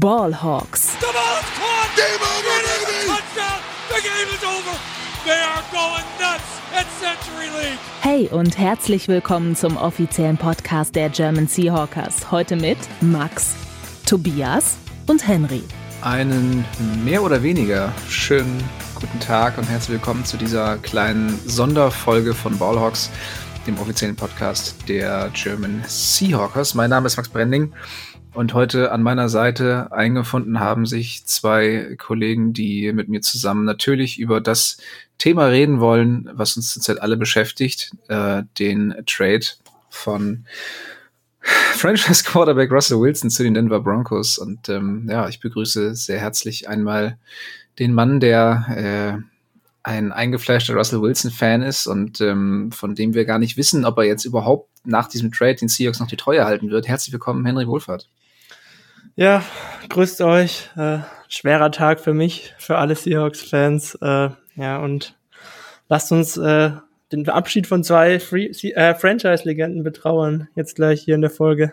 Ballhawks. The ball is caught. Game over, baby. Touchdown. The game is over. They are going nuts at Century League. Hey und herzlich willkommen zum offiziellen Podcast der German Seahawkers. Heute mit Max, Tobias und Henry. Einen mehr oder weniger schönen guten Tag und herzlich willkommen zu dieser kleinen Sonderfolge von Ballhawks, dem offiziellen Podcast der German Seahawkers. Mein Name ist Max Brending und heute an meiner Seite eingefunden haben sich zwei Kollegen, die mit mir zusammen natürlich über das Thema reden wollen, was uns zurzeit alle beschäftigt, äh, den Trade von Franchise Quarterback Russell Wilson zu den Denver Broncos. Und ähm, ja, ich begrüße sehr herzlich einmal den Mann, der äh, ein eingefleischter Russell Wilson-Fan ist und ähm, von dem wir gar nicht wissen, ob er jetzt überhaupt nach diesem Trade den Seahawks noch die Treue halten wird. Herzlich willkommen, Henry Wohlfahrt. Ja, grüßt euch. Äh, schwerer Tag für mich, für alle Seahawks-Fans. Äh, ja, und lasst uns äh, den Abschied von zwei äh, Franchise-Legenden betrauern, jetzt gleich hier in der Folge.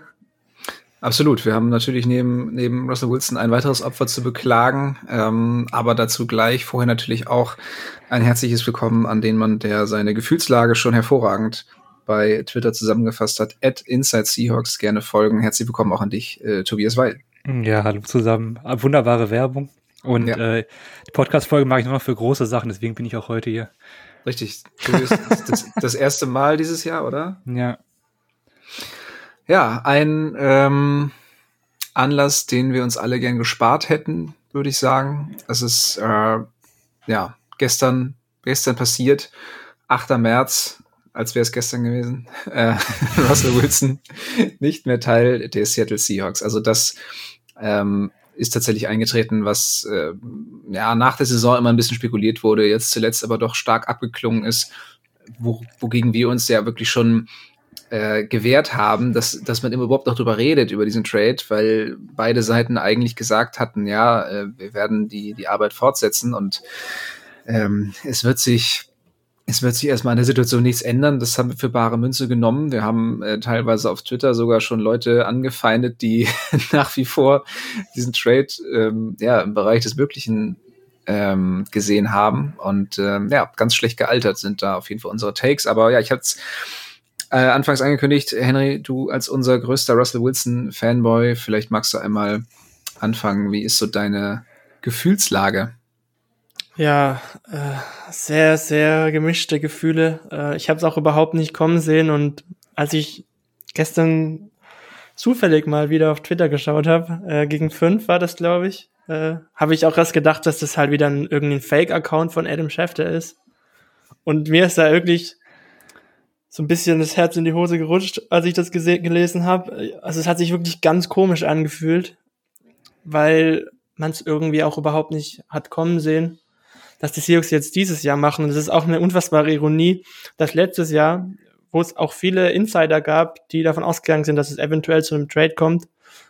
Absolut. Wir haben natürlich neben, neben Russell Wilson ein weiteres Opfer zu beklagen, ähm, aber dazu gleich vorher natürlich auch ein herzliches Willkommen an den Mann, der seine Gefühlslage schon hervorragend bei Twitter zusammengefasst hat. At Inside Seahawks gerne folgen. Herzlich willkommen auch an dich, äh, Tobias Weil. Ja, hallo zusammen. Wunderbare Werbung. Und ja. äh, die Podcast-Folge mache ich nur noch für große Sachen, deswegen bin ich auch heute hier. Richtig. Das, das erste Mal dieses Jahr, oder? Ja. Ja, ein ähm, Anlass, den wir uns alle gern gespart hätten, würde ich sagen. Es ist äh, ja gestern, gestern passiert, 8. März, als wäre es gestern gewesen. Äh, Russell Wilson nicht mehr Teil der Seattle Seahawks. Also das ähm, ist tatsächlich eingetreten, was äh, ja nach der Saison immer ein bisschen spekuliert wurde, jetzt zuletzt aber doch stark abgeklungen ist, wo, wogegen wir uns ja wirklich schon äh, gewährt haben, dass, dass man immer überhaupt noch drüber redet, über diesen Trade, weil beide Seiten eigentlich gesagt hatten, ja, äh, wir werden die, die Arbeit fortsetzen und ähm, es wird sich es wird sich erstmal an der Situation nichts ändern. Das haben wir für bare Münze genommen. Wir haben äh, teilweise auf Twitter sogar schon Leute angefeindet, die nach wie vor diesen Trade ähm, ja, im Bereich des Möglichen ähm, gesehen haben. Und ähm, ja, ganz schlecht gealtert sind da auf jeden Fall unsere Takes. Aber ja, ich hatte äh, anfangs angekündigt, Henry, du als unser größter Russell Wilson-Fanboy, vielleicht magst du einmal anfangen. Wie ist so deine Gefühlslage? Ja, äh, sehr, sehr gemischte Gefühle. Äh, ich habe es auch überhaupt nicht kommen sehen und als ich gestern zufällig mal wieder auf Twitter geschaut habe, äh, gegen fünf war das, glaube ich, äh, habe ich auch erst gedacht, dass das halt wieder ein, irgendein Fake-Account von Adam Schefter ist. Und mir ist da wirklich so ein bisschen das Herz in die Hose gerutscht, als ich das gelesen habe. Also es hat sich wirklich ganz komisch angefühlt, weil man es irgendwie auch überhaupt nicht hat kommen sehen, dass die Seahawks jetzt dieses Jahr machen. Und es ist auch eine unfassbare Ironie, dass letztes Jahr, wo es auch viele Insider gab, die davon ausgegangen sind, dass es eventuell zu einem Trade kommt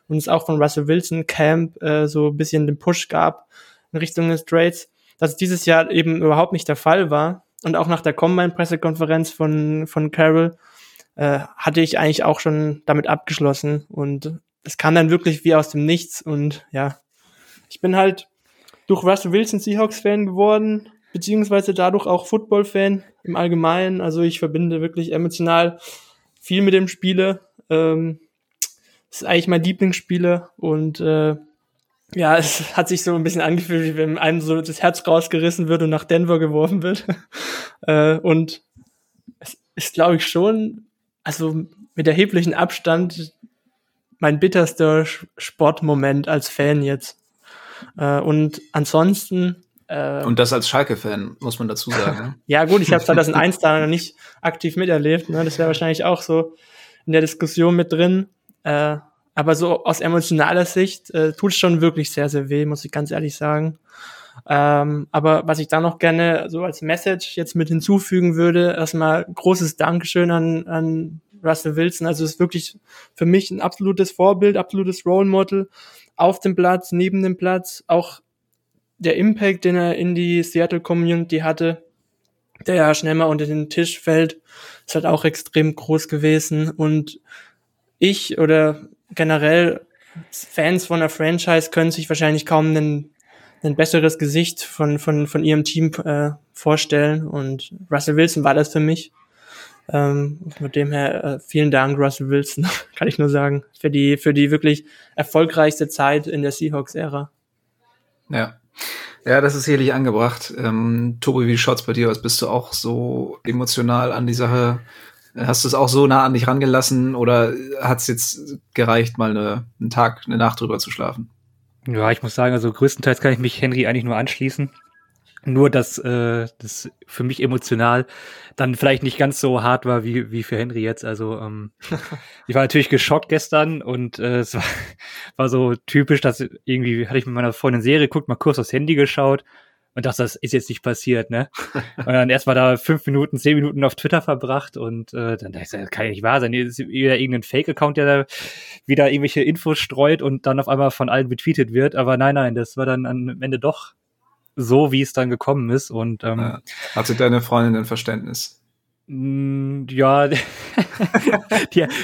und es auch von Russell Wilson Camp äh, so ein bisschen den Push gab in Richtung des Trades, dass es dieses Jahr eben überhaupt nicht der Fall war und auch nach der Combine-Pressekonferenz von, von Carroll äh, hatte ich eigentlich auch schon damit abgeschlossen. Und es kam dann wirklich wie aus dem Nichts. Und ja, ich bin halt durch Russell Wilson Seahawks-Fan geworden, beziehungsweise dadurch auch Football-Fan im Allgemeinen. Also ich verbinde wirklich emotional viel mit dem Spieler. Ähm, ist eigentlich mein Lieblingsspieler und äh, ja, es hat sich so ein bisschen angefühlt, wie wenn einem so das Herz rausgerissen wird und nach Denver geworfen wird. äh, und es ist, glaube ich, schon, also mit erheblichen Abstand mein bitterster Sportmoment als Fan jetzt. Äh, und ansonsten äh, und das als Schalke-Fan, muss man dazu sagen. Ne? ja, gut, ich habe 2001 da noch nicht aktiv miterlebt. Ne? Das wäre wahrscheinlich auch so in der Diskussion mit drin. Äh, aber so aus emotionaler Sicht äh, tut es schon wirklich sehr, sehr weh, muss ich ganz ehrlich sagen. Ähm, aber was ich da noch gerne so als Message jetzt mit hinzufügen würde, erstmal großes Dankeschön an, an Russell Wilson. Also ist wirklich für mich ein absolutes Vorbild, absolutes Role Model auf dem Platz, neben dem Platz. Auch der Impact, den er in die Seattle Community hatte, der ja schnell mal unter den Tisch fällt, ist halt auch extrem groß gewesen. Und ich oder generell Fans von der Franchise können sich wahrscheinlich kaum ein, ein besseres Gesicht von, von, von ihrem Team äh, vorstellen. Und Russell Wilson war das für mich. Ähm, mit dem her äh, vielen Dank, Russell Wilson, kann ich nur sagen, für die, für die wirklich erfolgreichste Zeit in der Seahawks-Ära. Ja. Ja, das ist sicherlich angebracht. Ähm, Tobi, wie schaut's bei dir aus? Bist du auch so emotional an die Sache? Hast du es auch so nah an dich rangelassen oder hat's jetzt gereicht, mal eine, einen Tag, eine Nacht drüber zu schlafen? Ja, ich muss sagen, also größtenteils kann ich mich Henry eigentlich nur anschließen. Nur, dass äh, das für mich emotional dann vielleicht nicht ganz so hart war wie, wie für Henry jetzt. Also ähm, ich war natürlich geschockt gestern und äh, es war, war so typisch, dass irgendwie hatte ich mit meiner Freundin Serie geguckt, mal kurz aufs Handy geschaut und dachte, das ist jetzt nicht passiert, ne? Und dann erstmal da fünf Minuten, zehn Minuten auf Twitter verbracht und äh, dann dachte ich, das kann ja nicht wahr sein. Das ist wieder irgendein Fake-Account, der da wieder irgendwelche Infos streut und dann auf einmal von allen betweetet wird. Aber nein, nein, das war dann am Ende doch so, wie es dann gekommen ist. Und ähm, ja. hatte deine Freundin ein Verständnis? Mm, ja, die,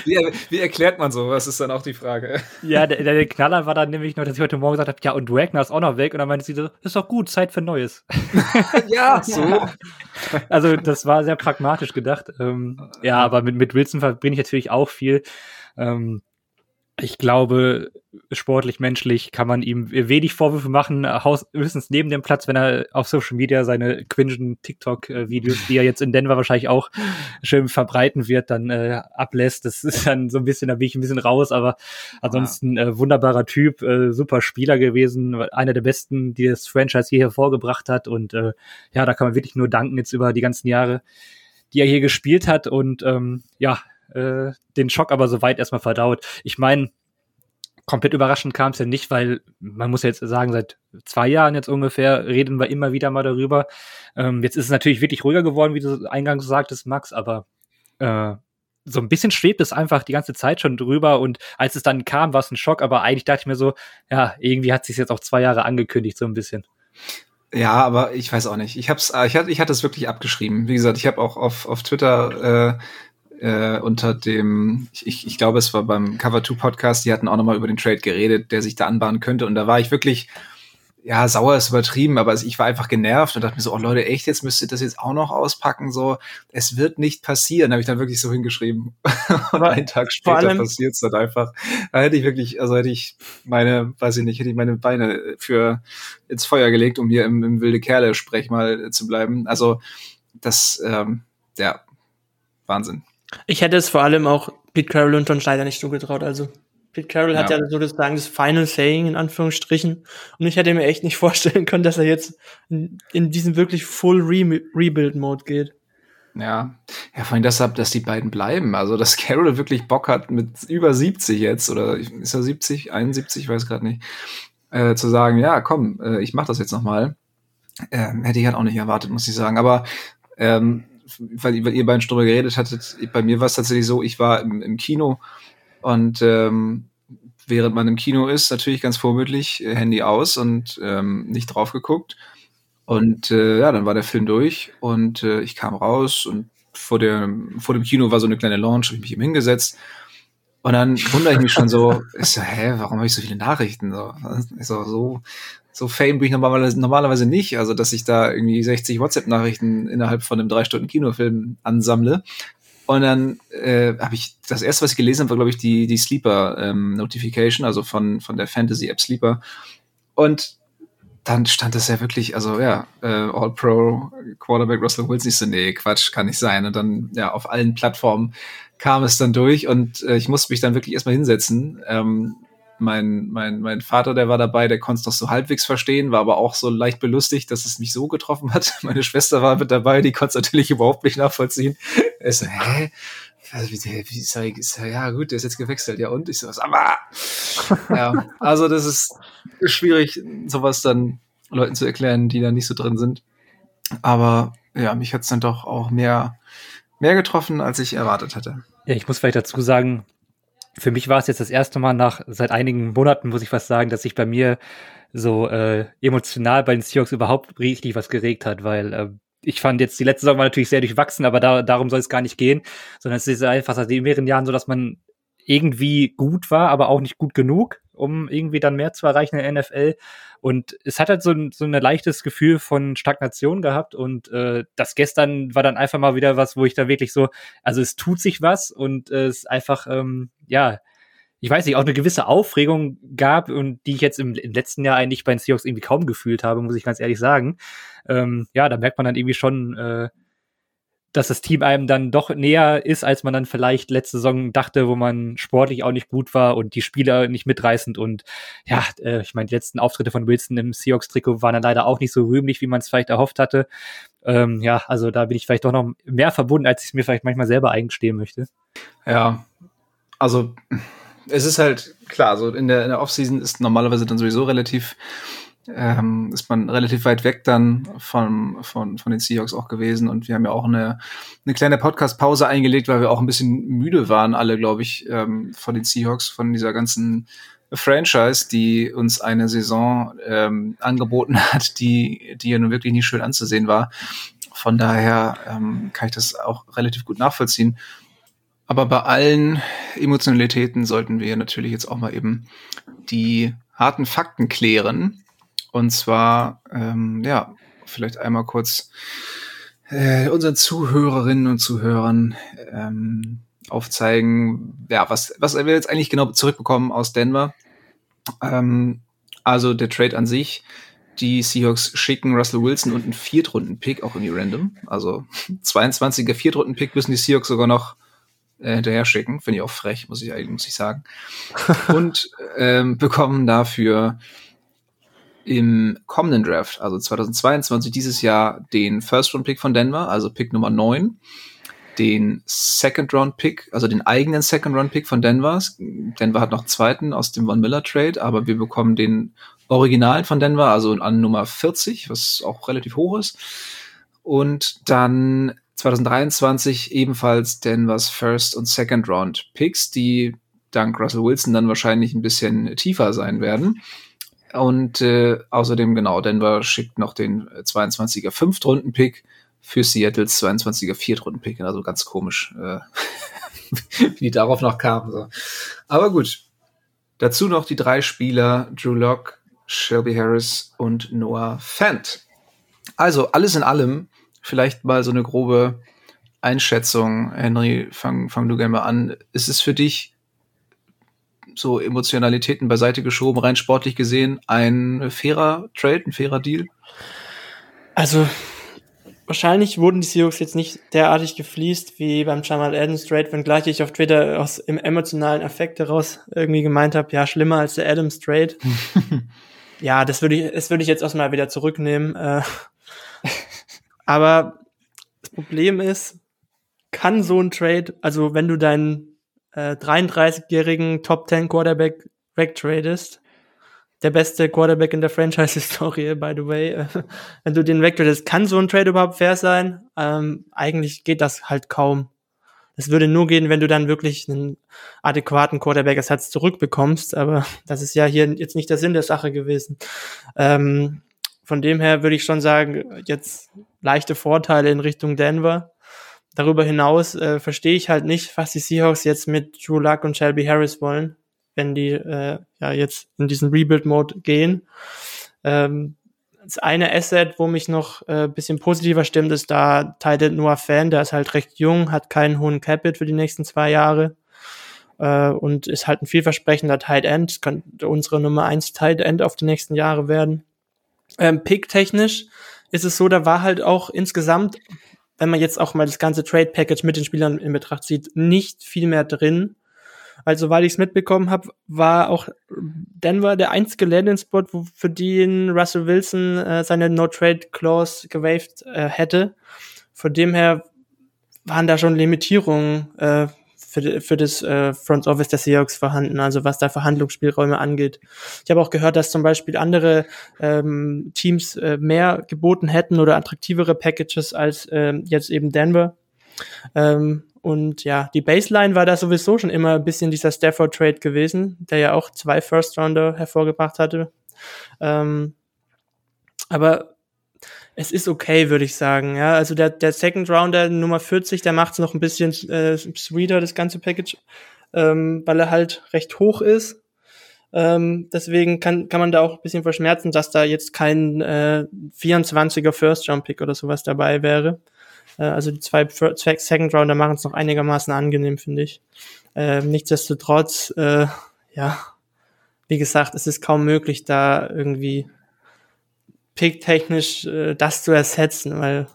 wie, wie, erklärt man sowas, ist dann auch die Frage. Ja, der, der Knaller war dann nämlich nur, dass ich heute Morgen gesagt habe, ja, und Wagner ist auch noch weg. Und dann meinte sie so, ist doch gut, Zeit für Neues. ja, so. Also das war sehr pragmatisch gedacht. Ähm, ja, aber mit, mit Wilson verbringe ich natürlich auch viel. Ähm, ich glaube, sportlich, menschlich kann man ihm wenig Vorwürfe machen, höchstens neben dem Platz, wenn er auf Social Media seine quingen TikTok-Videos, die er jetzt in Denver wahrscheinlich auch schön verbreiten wird, dann äh, ablässt. Das ist dann so ein bisschen, da bin ich ein bisschen raus, aber ansonsten äh, wunderbarer Typ, äh, super Spieler gewesen, einer der besten, die das Franchise hier hervorgebracht hat. Und äh, ja, da kann man wirklich nur danken jetzt über die ganzen Jahre, die er hier gespielt hat. Und ähm, ja, äh, den Schock aber soweit erstmal verdaut. Ich meine, komplett überraschend kam es ja nicht, weil man muss ja jetzt sagen, seit zwei Jahren jetzt ungefähr reden wir immer wieder mal darüber. Ähm, jetzt ist es natürlich wirklich ruhiger geworden, wie du eingangs sagtest, Max, aber äh, so ein bisschen schwebt es einfach die ganze Zeit schon drüber und als es dann kam, war es ein Schock, aber eigentlich dachte ich mir so, ja, irgendwie hat sich jetzt auch zwei Jahre angekündigt, so ein bisschen. Ja, aber ich weiß auch nicht. Ich hab's, ich hatte, ich hatte es wirklich abgeschrieben. Wie gesagt, ich habe auch auf, auf Twitter äh, äh, unter dem, ich, ich glaube, es war beim Cover 2 Podcast, die hatten auch nochmal über den Trade geredet, der sich da anbahnen könnte. Und da war ich wirklich, ja, sauer ist übertrieben, aber ich war einfach genervt und dachte mir so, oh Leute, echt, jetzt müsst ihr das jetzt auch noch auspacken, so, es wird nicht passieren, habe ich dann wirklich so hingeschrieben. und einen Tag später passiert es dann einfach. Da hätte ich wirklich, also hätte ich meine, weiß ich nicht, hätte ich meine Beine für ins Feuer gelegt, um hier im, im wilde Kerle-Sprech mal zu bleiben. Also, das, ähm, ja, Wahnsinn. Ich hätte es vor allem auch Pete Carroll und John Schneider nicht zugetraut. Also Pete Carroll ja. hat ja sozusagen das Final Saying in Anführungsstrichen. Und ich hätte mir echt nicht vorstellen können, dass er jetzt in, in diesen wirklich Full Re Rebuild-Mode geht. Ja, ja, vor allem deshalb, dass die beiden bleiben. Also, dass Carroll wirklich Bock hat mit über 70 jetzt, oder ist er 70, 71, ich weiß gerade nicht, äh, zu sagen, ja, komm, äh, ich mach das jetzt nochmal. Ähm, hätte ich halt auch nicht erwartet, muss ich sagen. Aber ähm, weil, weil ihr beiden schon drüber geredet hattet, bei mir war es tatsächlich so, ich war im, im Kino und ähm, während man im Kino ist, natürlich ganz vorbildlich, äh, Handy aus und ähm, nicht drauf geguckt. Und äh, ja, dann war der Film durch und äh, ich kam raus und vor, der, vor dem Kino war so eine kleine Launch, habe ich mich eben hingesetzt. Und dann wundere ich mich schon so, ich so, hä, warum habe ich so viele Nachrichten? So, so, so, so Fame bin ich normalerweise, normalerweise nicht, also dass ich da irgendwie 60 WhatsApp-Nachrichten innerhalb von einem drei Stunden Kinofilm ansammle. Und dann äh, habe ich das erste, was ich gelesen habe, war glaube ich die die Sleeper ähm, also von von der Fantasy App Sleeper. Und dann stand das ja wirklich, also ja, äh, All Pro Quarterback Russell Wilson. Ich so, nee, Quatsch, kann nicht sein. Und dann ja auf allen Plattformen kam es dann durch und äh, ich musste mich dann wirklich erstmal hinsetzen. Ähm, mein, mein, mein Vater, der war dabei, der konnte es noch so halbwegs verstehen, war aber auch so leicht belustigt, dass es mich so getroffen hat. Meine Schwester war mit dabei, die konnte es natürlich überhaupt nicht nachvollziehen. Er so, hä? Also, wie, wie ist er, ist er, ja gut, der ist jetzt gewechselt, ja und? Ich so, aber ja, also das ist schwierig, sowas dann Leuten zu erklären, die da nicht so drin sind. Aber ja, mich hat es dann doch auch mehr, mehr getroffen, als ich erwartet hatte. Ja, ich muss vielleicht dazu sagen, für mich war es jetzt das erste Mal nach seit einigen Monaten, muss ich fast sagen, dass sich bei mir so äh, emotional bei den Seahawks überhaupt richtig was geregt hat, weil äh, ich fand jetzt die letzte Saison war natürlich sehr durchwachsen, aber da, darum soll es gar nicht gehen, sondern es ist einfach seit mehreren Jahren so, dass man irgendwie gut war, aber auch nicht gut genug. um irgendwie dann mehr zu erreichen in der NFL. Und es hat halt so, ein, so ein leichtes Gefühl von Stagnation gehabt. Und äh, das gestern war dann einfach mal wieder was, wo ich da wirklich so, also es tut sich was und äh, es einfach, ähm, ja, ich weiß nicht, auch eine gewisse Aufregung gab und die ich jetzt im, im, letzten Jahr eigentlich bei den Seahawks irgendwie kaum gefühlt habe, muss ich ganz ehrlich sagen. Ähm, ja, da merkt man dann irgendwie schon, äh, dass das Team einem dann doch näher ist, als man dann vielleicht letzte Saison dachte, wo man sportlich auch nicht gut war und die Spieler nicht mitreißend und ja, äh, ich meine, die letzten Auftritte von Wilson im Seahawks-Trikot waren dann leider auch nicht so rühmlich, wie man es vielleicht erhofft hatte. Ähm, ja, also da bin ich vielleicht doch noch mehr verbunden, als ich es mir vielleicht manchmal selber eingestehen möchte. Ja, also es ist halt klar, so in der, in der Offseason ist normalerweise dann sowieso relativ ähm, ist man relativ weit weg dann von, von, von den Seahawks auch gewesen. Und wir haben ja auch eine, eine kleine Podcast-Pause eingelegt, weil wir auch ein bisschen müde waren, alle, glaube ich, ähm, von den Seahawks, von dieser ganzen Franchise, die uns eine Saison ähm, angeboten hat, die, die ja nun wirklich nicht schön anzusehen war. Von daher ähm, kann ich das auch relativ gut nachvollziehen. Aber bei allen Emotionalitäten sollten wir natürlich jetzt auch mal eben die harten Fakten klären. Und zwar, ähm, ja, vielleicht einmal kurz äh, unseren Zuhörerinnen und Zuhörern ähm, aufzeigen, ja, was, was wir jetzt eigentlich genau zurückbekommen aus Denver. Ähm, also der Trade an sich, die Seahawks schicken Russell Wilson und einen Viertrunden-Pick, auch irgendwie random. Also 22er Viertrunden-Pick müssen die Seahawks sogar noch äh, hinterher schicken. Finde ich auch frech, muss ich, muss ich sagen. und ähm, bekommen dafür im kommenden Draft, also 2022, dieses Jahr, den First-Round-Pick von Denver, also Pick Nummer 9, den Second-Round-Pick, also den eigenen Second-Round-Pick von Denver. Denver hat noch einen zweiten aus dem Von Miller-Trade, aber wir bekommen den Originalen von Denver, also an Nummer 40, was auch relativ hoch ist. Und dann 2023 ebenfalls Denvers First- und Second-Round-Picks, die dank Russell Wilson dann wahrscheinlich ein bisschen tiefer sein werden. Und äh, außerdem, genau, Denver schickt noch den 22er Fünftrunden-Pick für Seattles 22er Viertrunden-Pick. Also ganz komisch, äh, wie die darauf noch kamen. So. Aber gut. Dazu noch die drei Spieler, Drew Locke, Shelby Harris und Noah Fant. Also alles in allem vielleicht mal so eine grobe Einschätzung. Henry, fang, fang du gerne mal an. Ist es für dich so Emotionalitäten beiseite geschoben, rein sportlich gesehen, ein fairer Trade, ein fairer Deal? Also, wahrscheinlich wurden die Seahawks jetzt nicht derartig gefliest wie beim Jamal Adams Trade, wenngleich ich auf Twitter aus im emotionalen Affekt heraus irgendwie gemeint habe, ja, schlimmer als der Adams Trade. ja, das würde ich, das würde ich jetzt erstmal wieder zurücknehmen. Äh, aber das Problem ist, kann so ein Trade, also wenn du deinen äh, 33-jährigen Top 10 Quarterback wegtradest. Der beste Quarterback in der Franchise-Historie, by the way. Wenn du den wegtradest, kann so ein Trade überhaupt fair sein? Ähm, eigentlich geht das halt kaum. Es würde nur gehen, wenn du dann wirklich einen adäquaten Quarterback-Ersatz zurückbekommst, aber das ist ja hier jetzt nicht der Sinn der Sache gewesen. Ähm, von dem her würde ich schon sagen, jetzt leichte Vorteile in Richtung Denver darüber hinaus äh, verstehe ich halt nicht, was die Seahawks jetzt mit Drew Luck und Shelby Harris wollen, wenn die äh, ja jetzt in diesen Rebuild-Mode gehen. Ähm, das eine Asset, wo mich noch äh, bisschen positiver stimmt, ist da Tight Noah Fan, der ist halt recht jung, hat keinen hohen Capit für die nächsten zwei Jahre äh, und ist halt ein vielversprechender Tight End, könnte unsere Nummer eins Tight End auf die nächsten Jahre werden. Ähm, Pick-technisch ist es so, da war halt auch insgesamt wenn man jetzt auch mal das ganze Trade Package mit den Spielern in Betracht zieht, nicht viel mehr drin. Also, weil ich es mitbekommen habe, war auch Denver der einzige Landing-Spot, für den Russell Wilson äh, seine No-Trade-Clause gewaved äh, hätte. Von dem her waren da schon Limitierungen äh, für, für das äh, Front Office der Seahawks vorhanden, also was da Verhandlungsspielräume angeht. Ich habe auch gehört, dass zum Beispiel andere ähm, Teams äh, mehr geboten hätten oder attraktivere Packages als äh, jetzt eben Denver. Ähm, und ja, die Baseline war da sowieso schon immer ein bisschen dieser Stafford Trade gewesen, der ja auch zwei First Rounder hervorgebracht hatte. Ähm, aber es ist okay, würde ich sagen. Ja, also der, der Second Rounder Nummer 40, der macht es noch ein bisschen äh, sweeter, das ganze Package, ähm, weil er halt recht hoch ist. Ähm, deswegen kann, kann man da auch ein bisschen verschmerzen, dass da jetzt kein äh, 24er First-Round-Pick oder sowas dabei wäre. Äh, also die zwei, zwei Second-Rounder machen es noch einigermaßen angenehm, finde ich. Äh, nichtsdestotrotz, äh, ja, wie gesagt, es ist kaum möglich, da irgendwie picktechnisch äh, das zu ersetzen, weil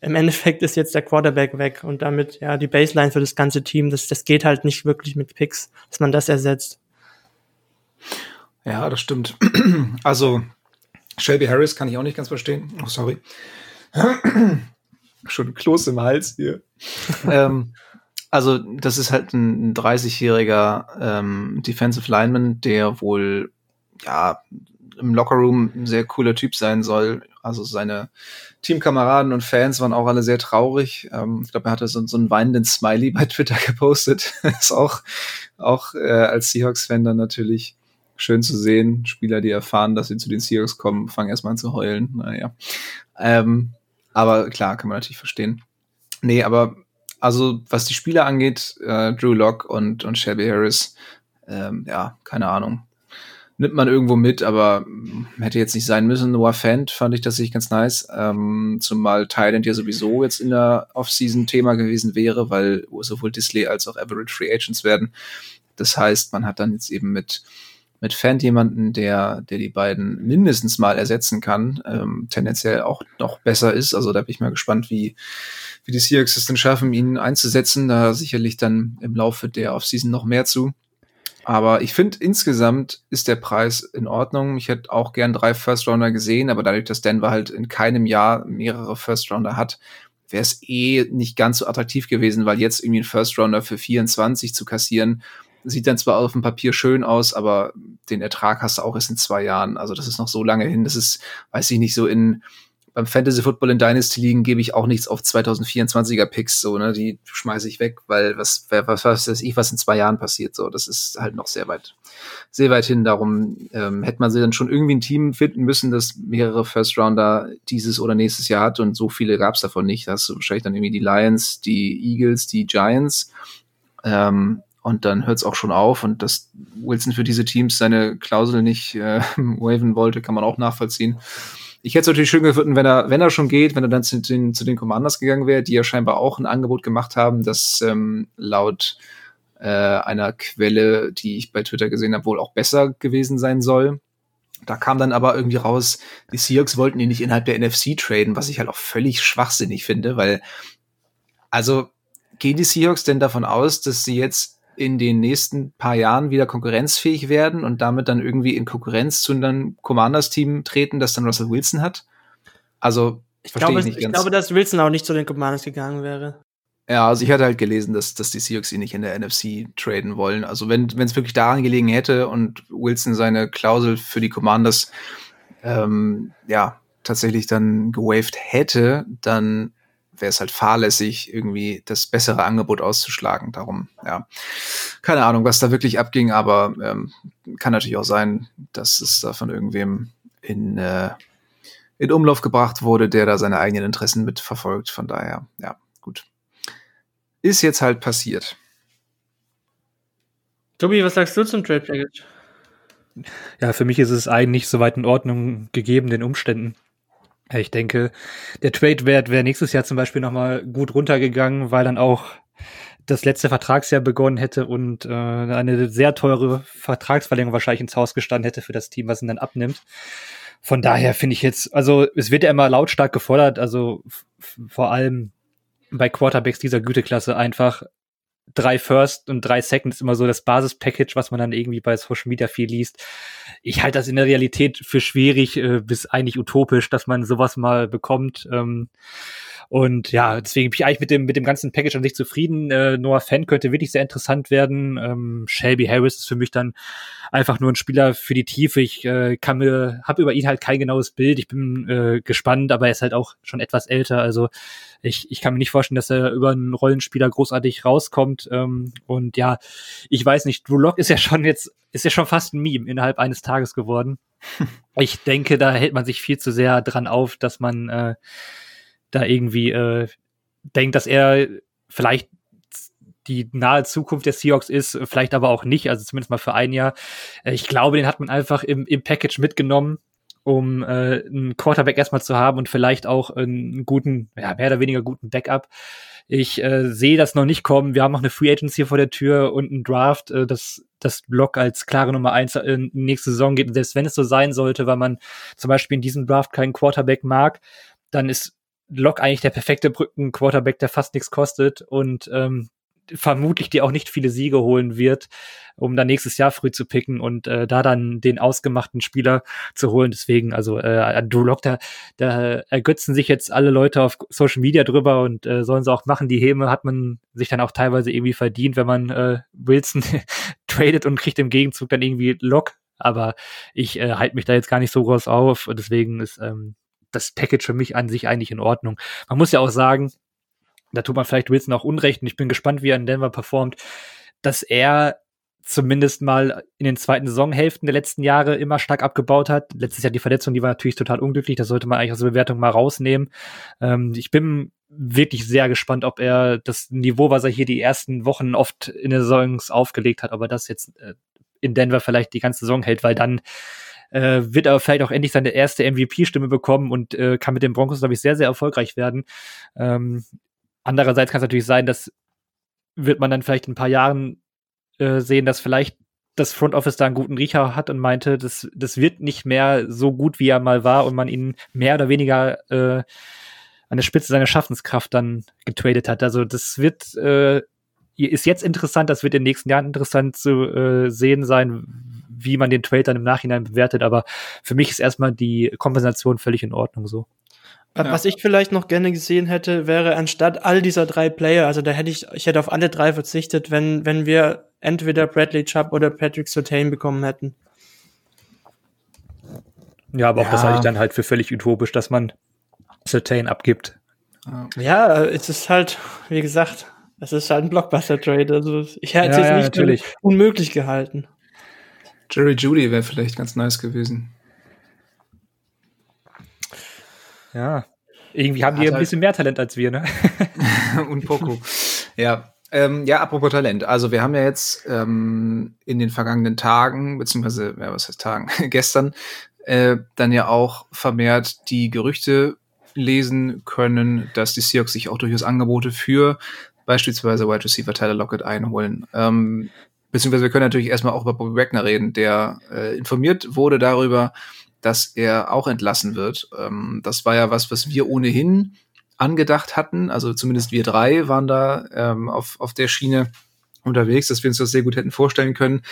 im Endeffekt ist jetzt der Quarterback weg und damit ja die Baseline für das ganze Team. Das, das geht halt nicht wirklich mit Picks, dass man das ersetzt. Ja, das stimmt. Also, Shelby Harris kann ich auch nicht ganz verstehen. Oh, sorry. Schon Kloß im Hals hier. ähm, also, das ist halt ein 30-jähriger ähm, Defensive Lineman, der wohl ja im Lockerroom ein sehr cooler Typ sein soll. Also seine Teamkameraden und Fans waren auch alle sehr traurig. Ähm, ich glaube, er hatte so, so einen weinenden Smiley bei Twitter gepostet. ist auch, auch äh, als Seahawks-Fan dann natürlich schön zu sehen. Spieler, die erfahren, dass sie zu den Seahawks kommen, fangen erstmal an zu heulen. Naja. Ähm, aber klar, kann man natürlich verstehen. Nee, aber also was die Spieler angeht, äh, Drew Locke und, und Shelby Harris, ähm, ja, keine Ahnung nimmt man irgendwo mit, aber hätte jetzt nicht sein müssen. Noah Fant fand ich sich ganz nice, ähm, zumal Thailand ja sowieso jetzt in der Offseason Thema gewesen wäre, weil sowohl Disley als auch Average Free Agents werden. Das heißt, man hat dann jetzt eben mit mit Fant jemanden, der, der die beiden mindestens mal ersetzen kann, ähm, tendenziell auch noch besser ist. Also da bin ich mal gespannt, wie, wie die Seahawks es denn schaffen, ihn einzusetzen. Da sicherlich dann im Laufe der Offseason noch mehr zu. Aber ich finde, insgesamt ist der Preis in Ordnung. Ich hätte auch gern drei First Rounder gesehen, aber dadurch, dass Denver halt in keinem Jahr mehrere First Rounder hat, wäre es eh nicht ganz so attraktiv gewesen, weil jetzt irgendwie ein First Rounder für 24 zu kassieren, sieht dann zwar auf dem Papier schön aus, aber den Ertrag hast du auch erst in zwei Jahren. Also das ist noch so lange hin. Das ist, weiß ich nicht, so in beim Fantasy Football in Dynasty liegen gebe ich auch nichts auf 2024er Picks, so, ne, die schmeiße ich weg, weil was, was, was weiß ich, was in zwei Jahren passiert, so, das ist halt noch sehr weit, sehr weit hin, darum, ähm, hätte man sie dann schon irgendwie ein Team finden müssen, das mehrere First Rounder dieses oder nächstes Jahr hat. Und so viele gab es davon nicht, da hast du wahrscheinlich dann irgendwie die Lions, die Eagles, die Giants, ähm, und dann hört es auch schon auf. Und dass Wilson für diese Teams seine Klausel nicht äh, waven wollte, kann man auch nachvollziehen. Ich hätte es natürlich schön gefunden, wenn er, wenn er schon geht, wenn er dann zu den, zu den Commanders gegangen wäre, die ja scheinbar auch ein Angebot gemacht haben, das ähm, laut äh, einer Quelle, die ich bei Twitter gesehen habe, wohl auch besser gewesen sein soll. Da kam dann aber irgendwie raus, die Seahawks wollten ihn nicht innerhalb der NFC traden, was ich halt auch völlig schwachsinnig finde, weil, also, gehen die Seahawks denn davon aus, dass sie jetzt in den nächsten paar Jahren wieder konkurrenzfähig werden und damit dann irgendwie in Konkurrenz zu einem Commanders-Team treten, das dann Russell Wilson hat? Also, ich glaube, ich, ich glaube, dass Wilson auch nicht zu den Commanders gegangen wäre. Ja, also ich hatte halt gelesen, dass, dass die Seahawks ihn nicht in der NFC traden wollen. Also wenn es wirklich daran gelegen hätte und Wilson seine Klausel für die Commanders ähm, ja tatsächlich dann gewaved hätte, dann wäre es halt fahrlässig, irgendwie das bessere Angebot auszuschlagen. Darum, ja, keine Ahnung, was da wirklich abging, aber ähm, kann natürlich auch sein, dass es da von irgendwem in, äh, in Umlauf gebracht wurde, der da seine eigenen Interessen mitverfolgt. Von daher, ja, gut. Ist jetzt halt passiert. Tobi, was sagst du zum Trade Package? Ja, für mich ist es eigentlich soweit in Ordnung gegeben den Umständen. Ich denke, der Trade-Wert wäre nächstes Jahr zum Beispiel nochmal gut runtergegangen, weil dann auch das letzte Vertragsjahr begonnen hätte und äh, eine sehr teure Vertragsverlängerung wahrscheinlich ins Haus gestanden hätte für das Team, was ihn dann abnimmt. Von daher finde ich jetzt, also es wird ja immer lautstark gefordert, also vor allem bei Quarterbacks dieser Güteklasse einfach drei First und drei ist immer so das Basispackage, was man dann irgendwie bei Social Media viel liest. Ich halte das in der Realität für schwierig äh, bis eigentlich utopisch, dass man sowas mal bekommt. Ähm, und ja, deswegen bin ich eigentlich mit dem, mit dem ganzen Package an sich zufrieden. Äh, Noah Fan könnte wirklich sehr interessant werden. Ähm, Shelby Harris ist für mich dann einfach nur ein Spieler für die Tiefe. Ich äh, kann mir, habe über ihn halt kein genaues Bild. Ich bin äh, gespannt, aber er ist halt auch schon etwas älter. Also ich, ich kann mir nicht vorstellen, dass er über einen Rollenspieler großartig rauskommt. Ähm, und ja, ich weiß nicht, Drew Lock ist ja schon jetzt, ist ja schon fast ein Meme innerhalb eines Tages geworden. ich denke, da hält man sich viel zu sehr dran auf, dass man äh, da irgendwie äh, denkt, dass er vielleicht die nahe Zukunft der Seahawks ist, vielleicht aber auch nicht, also zumindest mal für ein Jahr. Äh, ich glaube, den hat man einfach im, im Package mitgenommen, um äh, einen Quarterback erstmal zu haben und vielleicht auch einen guten, ja, mehr oder weniger guten Backup. Ich äh, sehe das noch nicht kommen. Wir haben noch eine Free Agency vor der Tür und einen Draft, äh, das das Block als klare Nummer eins in die nächste Saison geht. Und selbst wenn es so sein sollte, weil man zum Beispiel in diesem Draft keinen Quarterback mag, dann ist Lock eigentlich der perfekte Brücken-Quarterback, der fast nichts kostet und ähm, vermutlich dir auch nicht viele Siege holen wird, um dann nächstes Jahr früh zu picken und äh, da dann den ausgemachten Spieler zu holen. Deswegen, also äh, Drew Lock, da, da ergötzen sich jetzt alle Leute auf Social Media drüber und äh, sollen sie auch machen. Die Häme hat man sich dann auch teilweise irgendwie verdient, wenn man äh, Wilson tradet und kriegt im Gegenzug dann irgendwie Lock. Aber ich äh, halte mich da jetzt gar nicht so groß auf. Und deswegen ist ähm, das Package für mich an sich eigentlich in Ordnung. Man muss ja auch sagen, da tut man vielleicht Wilson auch Unrecht und ich bin gespannt, wie er in Denver performt, dass er zumindest mal in den zweiten Saisonhälften der letzten Jahre immer stark abgebaut hat. Letztes Jahr die Verletzung, die war natürlich total unglücklich, das sollte man eigentlich aus der Bewertung mal rausnehmen. Ähm, ich bin wirklich sehr gespannt, ob er das Niveau, was er hier die ersten Wochen oft in der Saison aufgelegt hat, ob er das jetzt äh, in Denver vielleicht die ganze Saison hält, weil dann äh, wird er vielleicht auch endlich seine erste MVP-Stimme bekommen und äh, kann mit den Broncos, glaube ich, sehr, sehr erfolgreich werden. Ähm, Andererseits kann es natürlich sein, dass wird man dann vielleicht in ein paar Jahren äh, sehen, dass vielleicht das Front Office da einen guten Riecher hat und meinte, das, das wird nicht mehr so gut, wie er mal war und man ihn mehr oder weniger äh, an der Spitze seiner Schaffenskraft dann getradet hat. Also das wird äh, ist jetzt interessant, das wird in den nächsten Jahren interessant zu äh, sehen sein, wie man den Trade dann im Nachhinein bewertet. Aber für mich ist erstmal die Kompensation völlig in Ordnung so. Was ich vielleicht noch gerne gesehen hätte, wäre anstatt all dieser drei Player, also da hätte ich, ich hätte auf alle drei verzichtet, wenn, wenn wir entweder Bradley Chubb oder Patrick Sertain bekommen hätten. Ja, aber auch das halte ich dann halt für völlig utopisch, dass man Sertain abgibt. Ja, es ist halt, wie gesagt, es ist halt ein Blockbuster-Trade. Also ich hätte ja, es ja, nicht unmöglich gehalten. Jerry Judy wäre vielleicht ganz nice gewesen. Ja. Irgendwie haben die ein halt bisschen mehr Talent als wir, ne? Und Poco. Ja. Ähm, ja, apropos Talent. Also wir haben ja jetzt ähm, in den vergangenen Tagen, beziehungsweise, ja, was heißt Tagen, gestern, äh, dann ja auch vermehrt die Gerüchte lesen können, dass die Seahawks sich auch durchaus Angebote für beispielsweise Wide Receiver Tyler Lockett einholen. Ähm, beziehungsweise wir können natürlich erstmal auch über Bobby Wagner reden, der äh, informiert wurde darüber, dass er auch entlassen wird. Ähm, das war ja was, was wir ohnehin angedacht hatten. Also zumindest wir drei waren da ähm, auf, auf der Schiene unterwegs, dass wir uns das sehr gut hätten vorstellen können,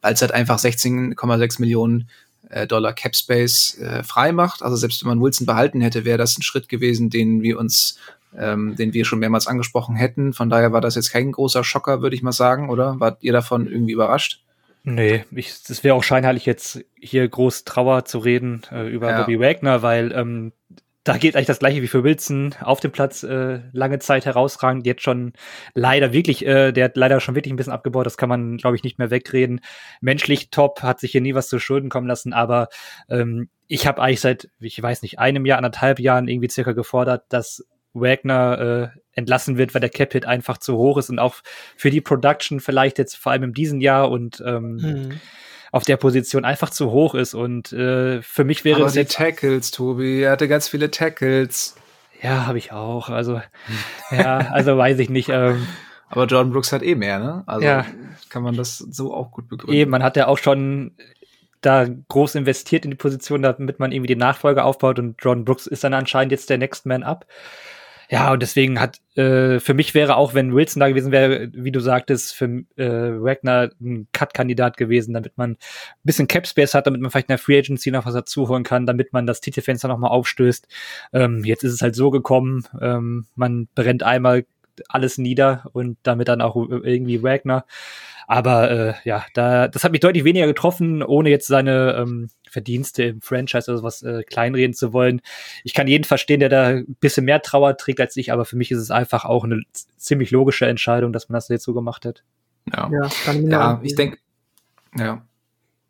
als halt einfach 16,6 Millionen äh, Dollar Cap Space äh, frei macht. Also selbst wenn man Wilson behalten hätte, wäre das ein Schritt gewesen, den wir uns, ähm, den wir schon mehrmals angesprochen hätten. Von daher war das jetzt kein großer Schocker, würde ich mal sagen, oder? Wart ihr davon irgendwie überrascht? Nee, ich, es wäre auch scheinheilig, jetzt hier groß Trauer zu reden äh, über ja. Bobby Wagner, weil ähm, da geht eigentlich das gleiche wie für Wilson auf dem Platz äh, lange Zeit herausragend. Jetzt schon leider wirklich, äh, der hat leider schon wirklich ein bisschen abgebaut, das kann man, glaube ich, nicht mehr wegreden. Menschlich top, hat sich hier nie was zu Schulden kommen lassen, aber ähm, ich habe eigentlich seit, ich weiß nicht, einem Jahr, anderthalb Jahren irgendwie circa gefordert, dass Wagner äh, entlassen wird, weil der Cap-Hit einfach zu hoch ist und auch für die Production vielleicht jetzt vor allem in diesem Jahr und ähm, mhm. auf der Position einfach zu hoch ist. Und äh, für mich wäre Aber es die Tackles, Tobi, er hatte ganz viele Tackles. Ja, habe ich auch. Also, ja, also weiß ich nicht. Ähm, Aber Jordan Brooks hat eh mehr, ne? Also ja. kann man das so auch gut begründen. Eben, man hat ja auch schon da groß investiert in die Position, damit man irgendwie die Nachfolge aufbaut und Jordan Brooks ist dann anscheinend jetzt der Next Man Up. Ja, und deswegen hat, äh, für mich wäre auch, wenn Wilson da gewesen wäre, wie du sagtest, für äh, Wagner ein Cut-Kandidat gewesen, damit man ein bisschen Cap-Space hat, damit man vielleicht in der Free Agency noch was dazu holen kann, damit man das Titelfenster noch mal aufstößt. Ähm, jetzt ist es halt so gekommen, ähm, man brennt einmal alles nieder und damit dann auch irgendwie Wagner. Aber äh, ja, da, das hat mich deutlich weniger getroffen, ohne jetzt seine ähm, Verdienste im Franchise oder sowas äh, kleinreden zu wollen. Ich kann jeden verstehen, der da ein bisschen mehr Trauer trägt als ich, aber für mich ist es einfach auch eine ziemlich logische Entscheidung, dass man das jetzt so gemacht hat. Ja, ja, ja ich denke, ja.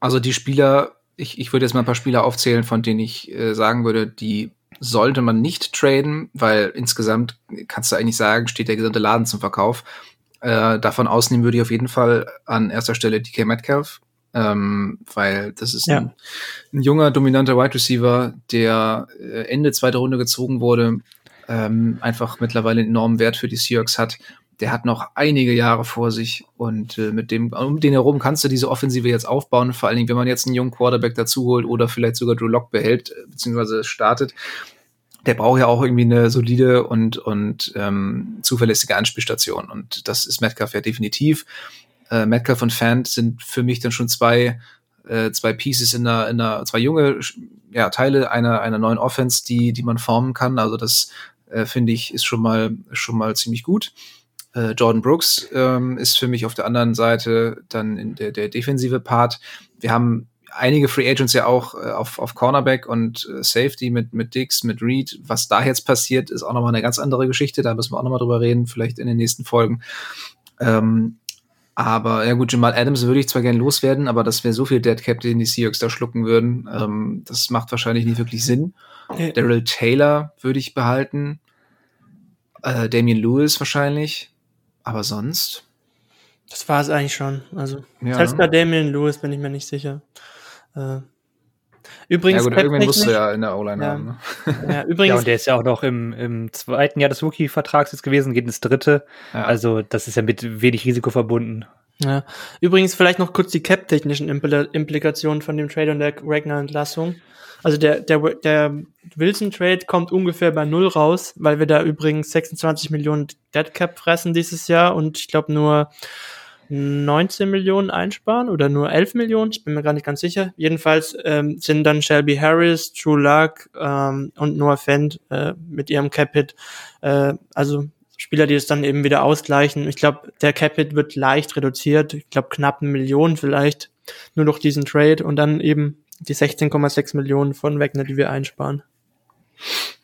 Also die Spieler, ich, ich würde jetzt mal ein paar Spieler aufzählen, von denen ich äh, sagen würde, die sollte man nicht traden, weil insgesamt kannst du eigentlich sagen, steht der gesamte Laden zum Verkauf. Äh, davon ausnehmen würde ich auf jeden Fall an erster Stelle DK Metcalf, ähm, weil das ist Ja. ein, ein junger, dominanter Wide Receiver, der äh, Ende zweiter Runde gezogen wurde, ähm, einfach mittlerweile einen enormen Wert für die Seahawks hat. Der hat noch einige Jahre vor sich und äh, mit dem, um den herum kannst du diese Offensive jetzt aufbauen. Vor allen Dingen, wenn man jetzt einen jungen Quarterback dazu holt oder vielleicht sogar Drew Lock behält, äh, beziehungsweise startet. Der braucht ja auch irgendwie eine solide und, und ähm, zuverlässige Anspielstation. Und das ist Metcalf ja definitiv. Äh, Metcalf und Fant sind für mich dann schon zwei, äh, zwei Pieces in einer, in einer, zwei junge ja, Teile einer, einer neuen Offense, die, die man formen kann. Also das äh, finde ich ist schon mal, schon mal ziemlich gut. Äh, Jordan Brooks ähm, ist für mich auf der anderen Seite dann in der, der defensive Part. Wir haben einige Free Agents ja auch äh, auf, auf Cornerback und äh, Safety mit, mit Dix, mit Reed. Was da jetzt passiert, ist auch nochmal eine ganz andere Geschichte. Da müssen wir auch nochmal drüber reden, vielleicht in den nächsten Folgen. Ähm, aber ja gut, Jamal Adams würde ich zwar gern loswerden, aber das wäre so viel Dead Cap, den die Seahawks da schlucken würden. Ähm, das macht wahrscheinlich nicht wirklich Sinn. Äh, Daryl Taylor würde ich behalten. Äh, Damian Lewis wahrscheinlich. Aber sonst. Das war es eigentlich schon. Also, Ja. selbst bei Damian Lewis bin ich mir nicht sicher. Äh, übrigens, ja gut, irgendwann musst du ja in der O-Line Ja. haben. Ne? ja, Ja, übrigens, und der ist ja auch noch im, im zweiten Jahr des Rookie-Vertrags jetzt gewesen, geht ins dritte. Ja. Also das ist ja mit wenig Risiko verbunden. ja. übrigens vielleicht noch kurz die cap-technischen Impl Implikationen von dem Trade und der Ragnar-Entlassung. Also der, der, der Wilson-Trade kommt ungefähr bei null raus, weil wir da übrigens 26 Millionen Dead Cap fressen dieses Jahr und ich glaube nur 19 Millionen einsparen oder nur 11 Millionen, ich bin mir gar nicht ganz sicher. Jedenfalls ähm, sind dann Shelby Harris, True Luck ähm, und Noah Fent äh, mit ihrem Cap-Hit, äh, also Spieler, die es dann eben wieder ausgleichen. Ich glaube, der Cap-Hit wird leicht reduziert, ich glaube knapp eine Million vielleicht, nur durch diesen Trade und dann eben die 16,6 Millionen von Wegner, die wir einsparen.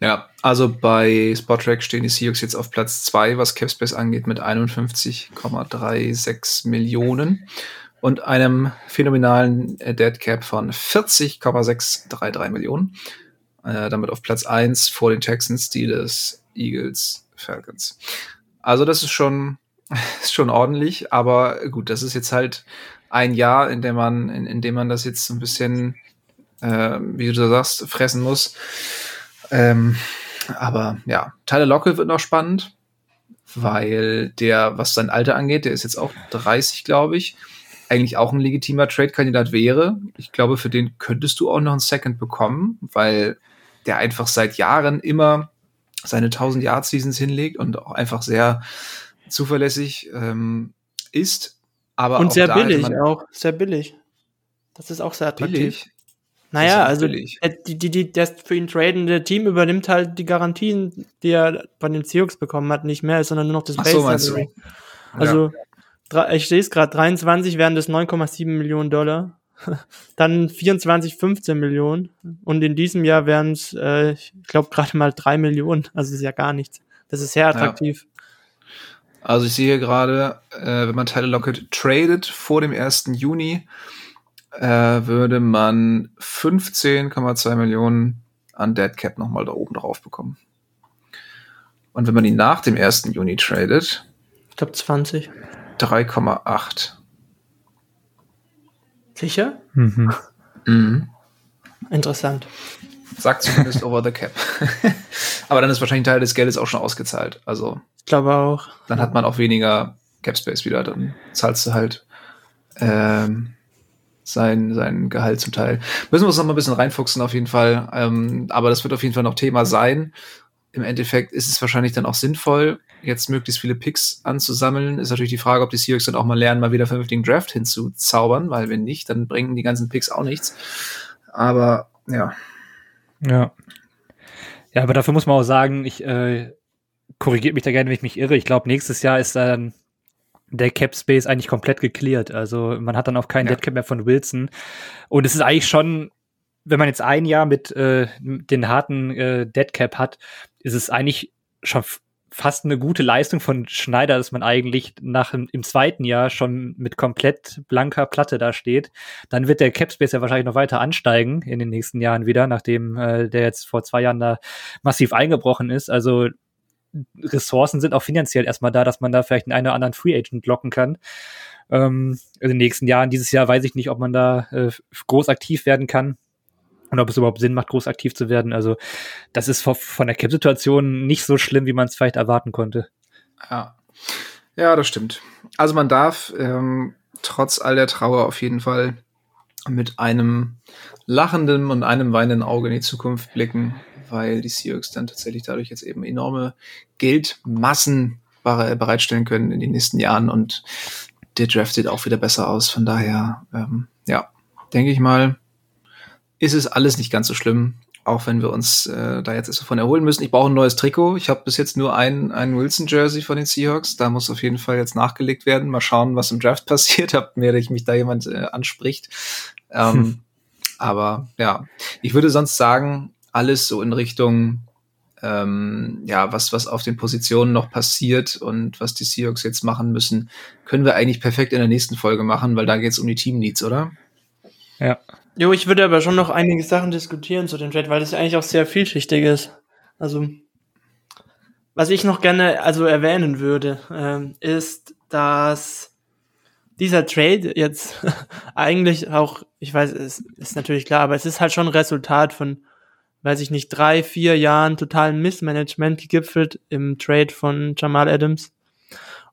Ja, also bei Spottrack stehen die Seahawks jetzt auf Platz zwei, was Capspace angeht, mit 51,36 Millionen und einem phänomenalen äh, Dead Cap von 40,633 Millionen. Äh, damit auf Platz eins vor den Texans, Steelers, Eagles, Falcons. Also das ist schon, ist schon ordentlich, aber gut, das ist jetzt halt ein Jahr, in dem man, in, in dem man das jetzt so ein bisschen, äh, wie du sagst, fressen muss. Ähm, aber ja, Tyler Lockett wird noch spannend, weil der, was sein Alter angeht, der ist jetzt auch 30, glaube ich, eigentlich auch ein legitimer Trade-Kandidat wäre. Ich glaube, für den könntest du auch noch einen Second bekommen, weil der einfach seit Jahren immer seine 1000 Yard Seasons hinlegt und auch einfach sehr zuverlässig ähm, ist. Aber und auch sehr billig auch, sehr billig. Das ist auch sehr attraktiv. Billig. Naja, also die, die, die, das für ihn tradende Team übernimmt halt die Garantien, die er von den Seahawks bekommen hat, nicht mehr, sondern nur noch das Ach so, meinst Salary. Also, dra- ich sehe es gerade, 23 wären das 9,7 Millionen Dollar. Dann 24, 15 Millionen. Und in diesem Jahr wären es, äh, ich glaube, gerade mal 3 Millionen. Also ist ja gar nichts. Das ist sehr attraktiv. Also ich sehe gerade, äh, wenn man Tyler Lockett tradet vor dem 1. Juni, äh, würde man 15,2 Millionen an Dead Cap nochmal da oben drauf bekommen. Und wenn man ihn nach dem 1. Juni tradet, Ich glaube 20. 3,8. Sicher? Mhm. Mhm. Interessant. Sagt zumindest over the cap. Aber dann ist wahrscheinlich ein Teil des Geldes auch schon ausgezahlt. Also Ich glaube auch. dann hat man auch weniger Cap Space wieder. Dann zahlst du halt ähm, sein, sein Gehalt zum Teil. Müssen wir uns noch mal ein bisschen reinfuchsen auf jeden Fall. Ähm, aber das wird auf jeden Fall noch Thema sein. Im Endeffekt ist es wahrscheinlich dann auch sinnvoll, jetzt möglichst viele Picks anzusammeln. Ist natürlich die Frage, ob die Seahawks dann auch mal lernen, mal wieder vernünftigen Draft hinzuzaubern, weil wenn nicht, dann bringen die ganzen Picks auch nichts. Aber ja, Ja. Ja, aber dafür muss man auch sagen, ich äh, korrigiert mich da gerne, wenn ich mich irre. Ich glaube, nächstes Jahr ist dann der Cap Space eigentlich komplett geklärt. Also man hat dann auch keinen Ja. Dead Cap mehr von Wilson. Und es ist eigentlich schon, wenn man jetzt ein Jahr mit äh, den harten äh, Dead Cap hat, ist es eigentlich schon fast eine gute Leistung von Schneider, dass man eigentlich nach im zweiten Jahr schon mit komplett blanker Platte da steht. Dann wird der Cap Space ja wahrscheinlich noch weiter ansteigen in den nächsten Jahren wieder, nachdem äh, der jetzt vor zwei Jahren da massiv eingebrochen ist. Also Ressourcen sind auch finanziell erstmal da, dass man da vielleicht einen, oder anderen Free Agent locken kann. Ähm, in den nächsten Jahren, dieses Jahr weiß ich nicht, ob man da äh, groß aktiv werden kann und ob es überhaupt Sinn macht, groß aktiv zu werden. Also das ist von der Cap-Situation nicht so schlimm, wie man es vielleicht erwarten konnte. Ja. ja, das stimmt. Also man darf ähm, trotz all der Trauer auf jeden Fall mit einem lachenden und einem weinenden Auge in die Zukunft blicken, weil die Seahawks dann tatsächlich dadurch jetzt eben enorme Geldmassen bereitstellen können in den nächsten Jahren und der Draft sieht auch wieder besser aus. Von daher, ähm, ja, denke ich mal, ist es alles nicht ganz so schlimm, auch wenn wir uns äh, da jetzt davon erholen müssen. Ich brauche ein neues Trikot. Ich habe bis jetzt nur ein, ein Wilson-Jersey von den Seahawks. Da muss auf jeden Fall jetzt nachgelegt werden. Mal schauen, was im Draft passiert. Mir, dass mich da jemand äh, anspricht. Ähm, hm. Aber ja, ich würde sonst sagen, alles so in Richtung, ähm, ja, was, was auf den Positionen noch passiert und was die Seahawks jetzt machen müssen, können wir eigentlich perfekt in der nächsten Folge machen, weil da geht es um die Team-Needs, oder? Ja. Jo, ich würde aber schon noch einige Sachen diskutieren zu dem Trade, weil das ja eigentlich auch sehr vielschichtig ist. Also, was ich noch gerne also erwähnen würde, ähm, ist, dass dieser Trade jetzt eigentlich auch, ich weiß, es ist natürlich klar, aber es ist halt schon Resultat von, weiß ich nicht, drei, vier Jahren totalen Missmanagement gegipfelt im Trade von Jamal Adams.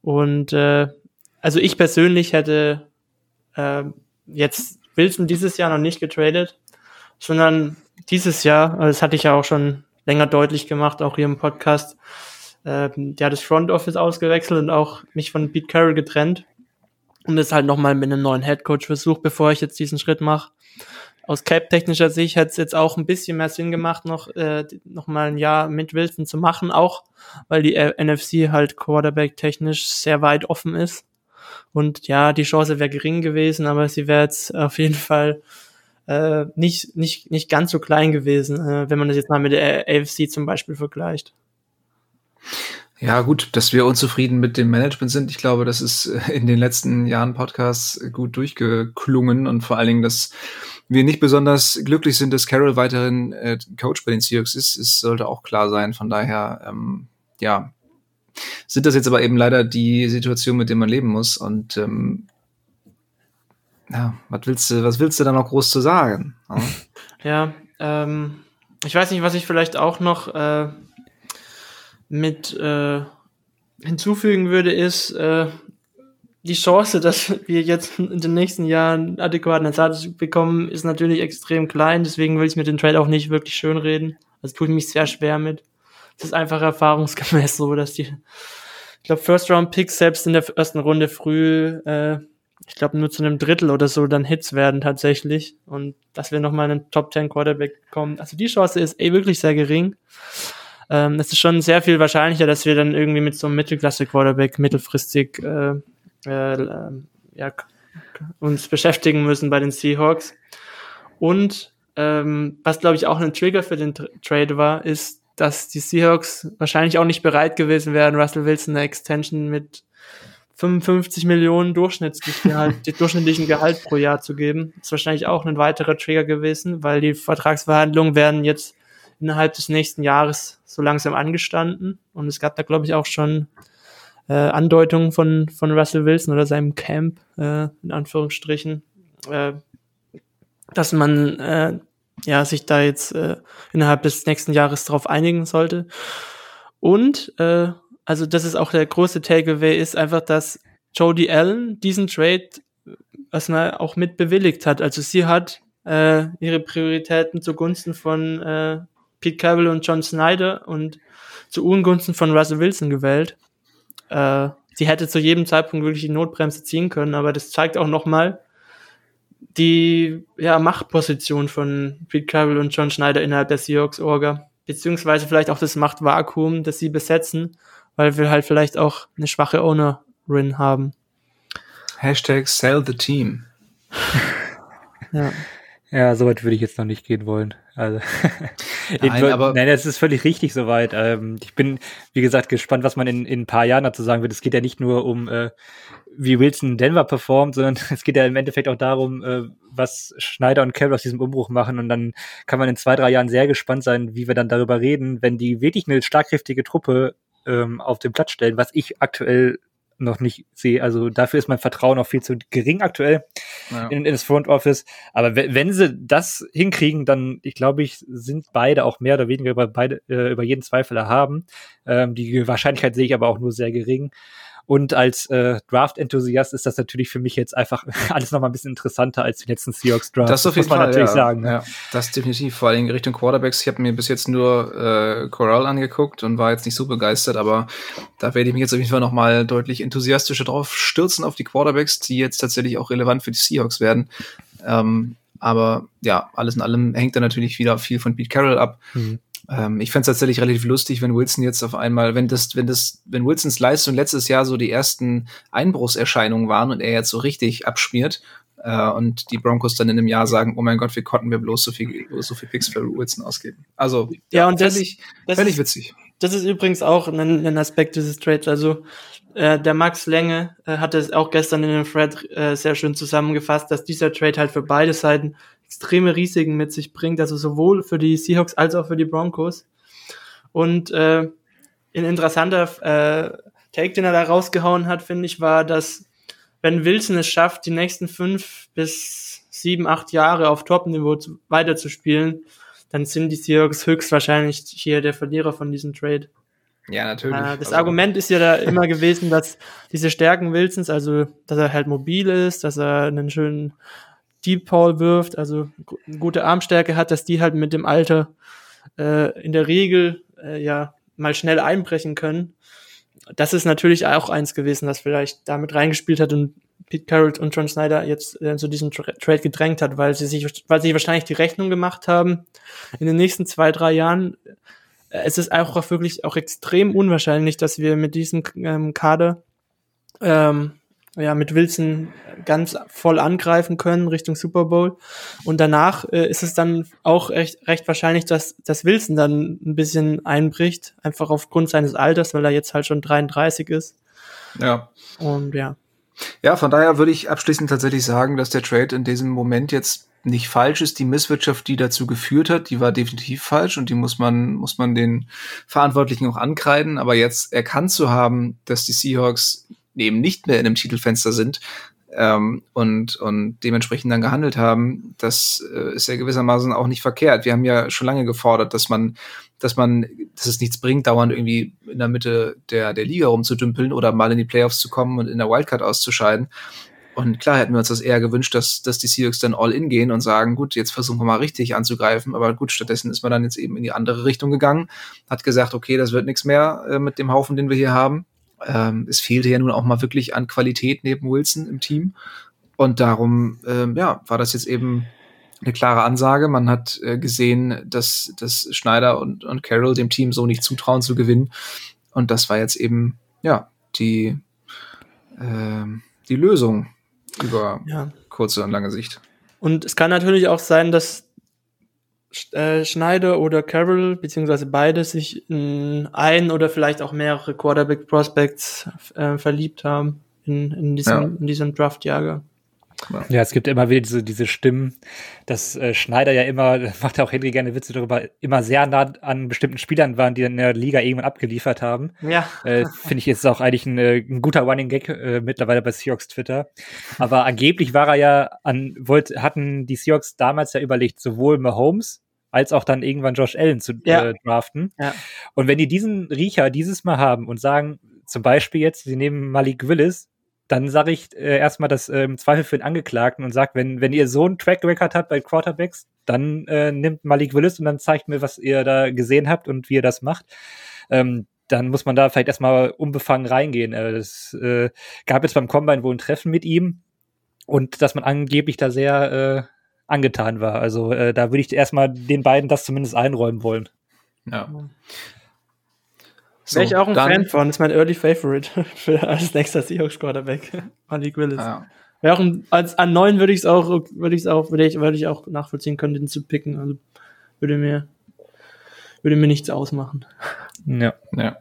Und äh, also ich persönlich hätte äh, jetzt Wilson dieses Jahr noch nicht getradet, sondern dieses Jahr, das hatte ich ja auch schon länger deutlich gemacht, auch hier im Podcast, äh, der hat das Front Office ausgewechselt und auch mich von Pete Carroll getrennt und das halt nochmal mit einem neuen Headcoach versucht, bevor ich jetzt diesen Schritt mache. Aus Cap-technischer Sicht hätte es jetzt auch ein bisschen mehr Sinn gemacht, noch, äh, noch mal ein Jahr mit Wilson zu machen, auch weil die äh, NFC halt Quarterback-technisch sehr weit offen ist. Und ja, die Chance wäre gering gewesen, aber sie wäre jetzt auf jeden Fall äh, nicht, nicht, nicht ganz so klein gewesen, äh, wenn man das jetzt mal mit der AFC zum Beispiel vergleicht. Ja, gut, dass wir unzufrieden mit dem Management sind. Ich glaube, das ist äh, in den letzten Jahren Podcasts gut durchgeklungen und vor allen Dingen, dass wir nicht besonders glücklich sind, dass Carroll weiterhin äh, Coach bei den Seahawks ist, es sollte auch klar sein. Von daher, ähm, ja, sind das jetzt aber eben leider die Situation, mit der man leben muss. Und ähm, ja, was willst du, was willst du da noch groß zu sagen? Ja, ja ähm, ich weiß nicht, was ich vielleicht auch noch äh, mit äh, hinzufügen würde, ist äh, die Chance, dass wir jetzt in den nächsten Jahren adäquaten Ersatz bekommen, ist natürlich extrem klein. Deswegen will ich mir den Trade auch nicht wirklich schön reden. Das tut mich sehr schwer mit. Es ist einfach erfahrungsgemäß so, dass die, ich glaube, First-Round-Picks selbst in der ersten Runde früh, äh, ich glaube, nur zu einem Drittel oder so dann Hits werden tatsächlich. Und dass wir nochmal einen Top-10 Quarterback bekommen. Also die Chance ist eh wirklich sehr gering. Ähm, es ist schon sehr viel wahrscheinlicher, dass wir dann irgendwie mit so einem Mittelklasse-Quarterback mittelfristig äh, äh, ja, uns beschäftigen müssen bei den Seahawks. Und ähm, was, glaube ich, auch ein Trigger für den Tra Trade war, ist, dass die Seahawks wahrscheinlich auch nicht bereit gewesen wären, Russell Wilson eine Extension mit 55 Millionen Durchschnittsgehalt, durchschnittlichen Gehalt pro Jahr zu geben. Ist wahrscheinlich auch ein weiterer Trigger gewesen, weil die Vertragsverhandlungen werden jetzt innerhalb des nächsten Jahres so langsam angestanden. Und es gab da, glaube ich, auch schon äh, Andeutungen von, von Russell Wilson oder seinem Camp, äh, in Anführungsstrichen, äh, dass man äh, ja, sich da jetzt äh, innerhalb des nächsten Jahres darauf einigen sollte. Und, äh, also das ist auch der große Takeaway, ist einfach, dass Jodie Allen diesen Trade erstmal auch mit bewilligt hat. Also sie hat äh, ihre Prioritäten zugunsten von äh, Pete Carroll und John Snyder und zu Ungunsten von Russell Wilson gewählt. Äh, sie hätte zu jedem Zeitpunkt wirklich die Notbremse ziehen können, aber das zeigt auch nochmal, die ja, Machtposition von Pete Carroll und John Schneider innerhalb der Seahawks-Orga, beziehungsweise vielleicht auch das Machtvakuum, das sie besetzen, weil wir halt vielleicht auch eine schwache Ownerin haben. Hashtag sell the team. ja. Ja, soweit würde ich jetzt noch nicht gehen wollen. Also, nein, aber nein, das ist völlig richtig soweit. Ähm, ich bin, wie gesagt, gespannt, was man in, in ein paar Jahren dazu sagen wird. Es geht ja nicht nur um, äh, wie Wilson Denver performt, sondern es geht ja im Endeffekt auch darum, äh, was Schneider und Carroll aus diesem Umbruch machen. Und dann kann man in zwei, drei Jahren sehr gespannt sein, wie wir dann darüber reden, wenn die wirklich eine starkkräftige Truppe ähm, auf den Platz stellen, was ich aktuell noch nicht sehe. Also dafür ist mein Vertrauen auch viel zu gering aktuell ja. in, in, das Front Office. Aber wenn sie das hinkriegen, dann, ich glaube, ich sind beide auch mehr oder weniger über beide äh, über jeden Zweifel erhaben. Ähm, die Wahrscheinlichkeit sehe ich aber auch nur sehr gering. Und als äh, Draft-Enthusiast ist das natürlich für mich jetzt einfach alles nochmal ein bisschen interessanter als die letzten Seahawks Draft. Das auf jeden muss man Fall, natürlich ja. sagen. Ne? Ja, das definitiv. Vor allem in Richtung Quarterbacks. Ich habe mir bis jetzt nur äh, Corral angeguckt und war jetzt nicht so begeistert, aber da werde ich mich jetzt auf jeden Fall nochmal deutlich enthusiastischer drauf stürzen auf die Quarterbacks, die jetzt tatsächlich auch relevant für die Seahawks werden. Ähm, aber ja, alles in allem hängt da natürlich wieder viel von Pete Carroll ab. Mhm. Ähm, ich fände es tatsächlich relativ lustig, wenn Wilson jetzt auf einmal, wenn das, wenn das, wenn Wilsons Leistung letztes Jahr so die ersten Einbruchserscheinungen waren und er jetzt so richtig abschmiert äh, und die Broncos dann in einem Jahr sagen, oh mein Gott, wie konnten wir bloß so viel, so viel Picks für Wilson ausgeben? Also ja, ja und das, völlig, das völlig ist, witzig. Das ist übrigens auch ein, ein Aspekt dieses Trades. Also äh, der Max Länge äh, hatte es auch gestern in dem Thread äh, sehr schön zusammengefasst, dass dieser Trade halt für beide Seiten extreme Risiken mit sich bringt, also sowohl für die Seahawks als auch für die Broncos. Und äh, ein interessanter äh, Take, den er da rausgehauen hat, finde ich, war, dass wenn Wilson es schafft, die nächsten fünf bis sieben, acht Jahre auf Top-Niveau weiterzuspielen, dann sind die Seahawks höchstwahrscheinlich hier der Verlierer von diesem Trade. Ja, natürlich. Äh, das also. Argument ist ja da immer gewesen, dass diese Stärken Wilsons, also dass er halt mobil ist, dass er einen schönen Deep Ball wirft, also gute Armstärke hat, dass die halt mit dem Alter äh, in der Regel äh, ja mal schnell einbrechen können. Das ist natürlich auch eins gewesen, das vielleicht damit reingespielt hat und Pete Carroll und John Snyder jetzt äh, zu diesem Tra Trade gedrängt hat, weil sie sich, weil sie wahrscheinlich die Rechnung gemacht haben in den nächsten zwei, drei Jahren. Äh, es ist auch wirklich auch extrem unwahrscheinlich, dass wir mit diesem ähm, Kader ähm, ja, mit Wilson ganz voll angreifen können Richtung Super Bowl. Und danach äh, ist es dann auch recht, recht wahrscheinlich, dass, dass Wilson dann ein bisschen einbricht, einfach aufgrund seines Alters, weil er jetzt halt schon 33 ist. Ja. Und ja. Ja, von daher würde ich abschließend tatsächlich sagen, dass der Trade in diesem Moment jetzt nicht falsch ist. Die Misswirtschaft, die dazu geführt hat, die war definitiv falsch und die muss man, muss man den Verantwortlichen auch ankreiden. Aber jetzt erkannt zu haben, dass die Seahawks eben nicht mehr in einem Titelfenster sind ähm, und, und dementsprechend dann gehandelt haben, das äh, ist ja gewissermaßen auch nicht verkehrt. Wir haben ja schon lange gefordert, dass man, dass man, dass es nichts bringt, dauernd irgendwie in der Mitte der, der Liga rumzudümpeln oder mal in die Playoffs zu kommen und in der Wildcard auszuscheiden. Und klar hätten wir uns das eher gewünscht, dass, dass die Seahawks dann all in gehen und sagen, gut, jetzt versuchen wir mal richtig anzugreifen. Aber gut, stattdessen ist man dann jetzt eben in die andere Richtung gegangen, hat gesagt, okay, das wird nichts mehr äh, mit dem Haufen, den wir hier haben. Ähm, es fehlte ja nun auch mal wirklich an Qualität neben Wilson im Team. Und darum, ähm, ja, war das jetzt eben eine klare Ansage. Man hat äh, gesehen, dass, dass Schneider und, und Carroll dem Team so nicht zutrauen zu gewinnen. Und das war jetzt eben, ja, die, äh, die Lösung über ja. kurze und lange Sicht. Und es kann natürlich auch sein, dass äh, Schneider oder Carroll, beziehungsweise beide, sich in ein oder vielleicht auch mehrere Quarterback Prospects äh, verliebt haben in, in diesem, ja. in diesem Draft-Jager. Ja, es gibt immer wieder diese, diese Stimmen, dass äh, Schneider ja immer, macht ja auch Henry gerne Witze darüber, immer sehr nah an bestimmten Spielern waren, die in der Liga irgendwann abgeliefert haben. Ja. Äh, Finde ich jetzt auch eigentlich ein, äh, ein guter Running Gag äh, mittlerweile bei Seahawks Twitter. Aber angeblich war er ja an, wollte, hatten die Seahawks damals ja überlegt, sowohl Mahomes als auch dann irgendwann Josh Allen zu ja. äh, draften. Ja. Und wenn die diesen Riecher dieses Mal haben und sagen, zum Beispiel jetzt, sie nehmen Malik Willis, dann sage ich äh, erstmal das äh, im Zweifel für den Angeklagten und sage, wenn, wenn ihr so einen Track Record habt bei Quarterbacks, dann äh, nimmt Malik Willis und dann zeigt mir, was ihr da gesehen habt und wie ihr das macht. Ähm, dann muss man da vielleicht erstmal unbefangen reingehen. Äh, es äh, gab jetzt beim Combine wohl ein Treffen mit ihm und dass man angeblich da sehr äh, angetan war. Also äh, da würde ich erstmal den beiden das zumindest einräumen wollen. Ja. So, Wäre ich auch ein dann, Fan von, das ist mein Early Favorite für als nächster Seahawks Quarterback, Malik Willis. Ja. Wäre auch ein, als an neun würde ich es auch, würde ich es auch, würde ich, würde ich auch nachvollziehen können, den zu picken. Also würde mir, würde mir nichts ausmachen. Ja, ja.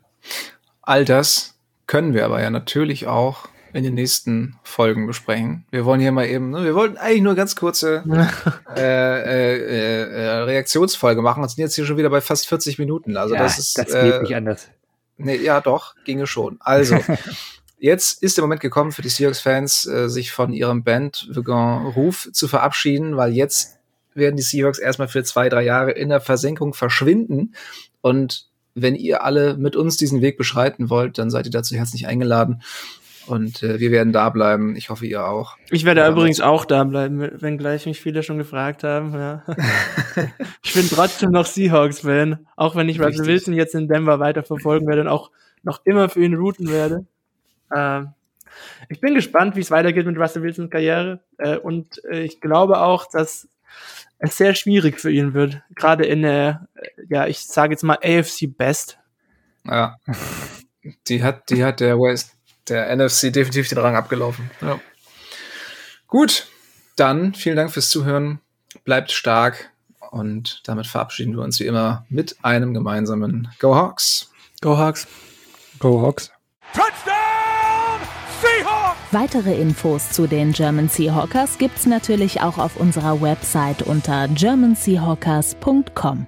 All das können wir aber ja natürlich auch in den nächsten Folgen besprechen. Wir wollen hier mal eben, ne, wir wollten eigentlich nur ganz kurze äh, äh, äh, Reaktionsfolge machen und sind jetzt hier schon wieder bei fast 40 Minuten. Also ja, das ist das geht äh, nicht anders. Nee, ja, doch, ginge schon. Also, jetzt ist der Moment gekommen für die Seahawks-Fans, äh, sich von ihrem Band-Ruf zu verabschieden, weil jetzt werden die Seahawks erstmal für zwei, drei Jahre in der Versenkung verschwinden. Und wenn ihr alle mit uns diesen Weg beschreiten wollt, dann seid ihr dazu herzlich eingeladen. Und äh, wir werden da bleiben. Ich hoffe, ihr auch. Ich werde ja, übrigens auch da bleiben, wenn gleich mich viele schon gefragt haben. Ja. ich bin trotzdem noch Seahawks-Fan, auch wenn ich Russell Wilson jetzt in Denver weiter verfolgen werde und auch noch immer für ihn routen werde. Ähm, ich bin gespannt, wie es weitergeht mit Russell Wilsons Karriere. Äh, und äh, ich glaube auch, dass es sehr schwierig für ihn wird. Gerade in der, ja, ich sage jetzt mal AFC Best. Ja. Die hat, die hat der West, der NFC definitiv den Rang abgelaufen. Ja. Gut, dann vielen Dank fürs Zuhören. Bleibt stark und damit verabschieden wir uns wie immer mit einem gemeinsamen Go Hawks. Go Hawks. Go Hawks. Touchdown Seahawks! Weitere Infos zu den German Seahawkers gibt's natürlich auch auf unserer Website unter germanseahawkers.com.